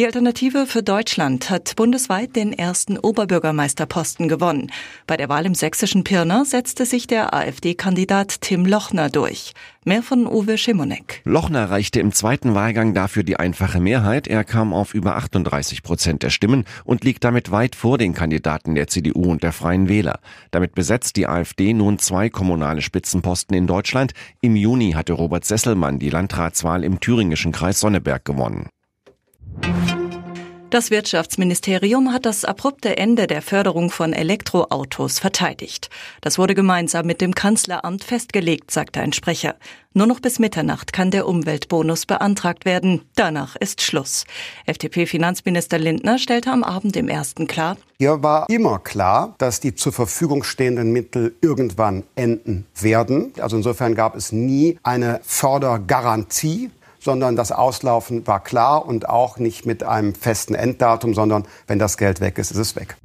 Die Alternative für Deutschland hat bundesweit den ersten Oberbürgermeisterposten gewonnen. Bei der Wahl im sächsischen Pirna setzte sich der AfD-Kandidat Tim Lochner durch. Mehr von Uwe Schimonek. Lochner reichte im zweiten Wahlgang dafür die einfache Mehrheit. Er kam auf über 38 Prozent der Stimmen und liegt damit weit vor den Kandidaten der CDU und der Freien Wähler. Damit besetzt die AfD nun zwei kommunale Spitzenposten in Deutschland. Im Juni hatte Robert Sesselmann die Landratswahl im thüringischen Kreis Sonneberg gewonnen. Das Wirtschaftsministerium hat das abrupte Ende der Förderung von Elektroautos verteidigt. Das wurde gemeinsam mit dem Kanzleramt festgelegt, sagte ein Sprecher. Nur noch bis Mitternacht kann der Umweltbonus beantragt werden. Danach ist Schluss. FDP-Finanzminister Lindner stellte am Abend im ersten klar, hier war immer klar, dass die zur Verfügung stehenden Mittel irgendwann enden werden. Also insofern gab es nie eine Fördergarantie sondern das Auslaufen war klar und auch nicht mit einem festen Enddatum, sondern wenn das Geld weg ist, ist es weg.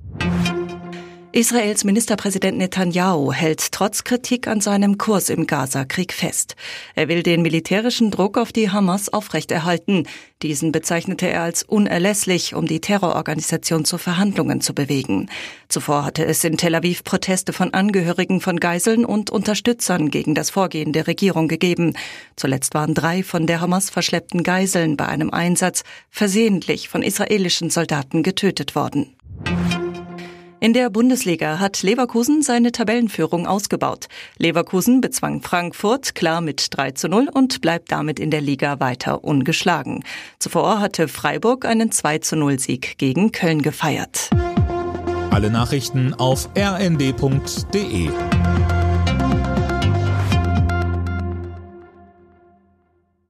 Israels Ministerpräsident Netanyahu hält trotz Kritik an seinem Kurs im Gaza-Krieg fest. Er will den militärischen Druck auf die Hamas aufrechterhalten. Diesen bezeichnete er als unerlässlich, um die Terrororganisation zu Verhandlungen zu bewegen. Zuvor hatte es in Tel Aviv Proteste von Angehörigen von Geiseln und Unterstützern gegen das Vorgehen der Regierung gegeben. Zuletzt waren drei von der Hamas verschleppten Geiseln bei einem Einsatz versehentlich von israelischen Soldaten getötet worden. In der Bundesliga hat Leverkusen seine Tabellenführung ausgebaut. Leverkusen bezwang Frankfurt klar mit 3 zu 0 und bleibt damit in der Liga weiter ungeschlagen. Zuvor hatte Freiburg einen 2 zu 0 Sieg gegen Köln gefeiert. Alle Nachrichten auf rnd.de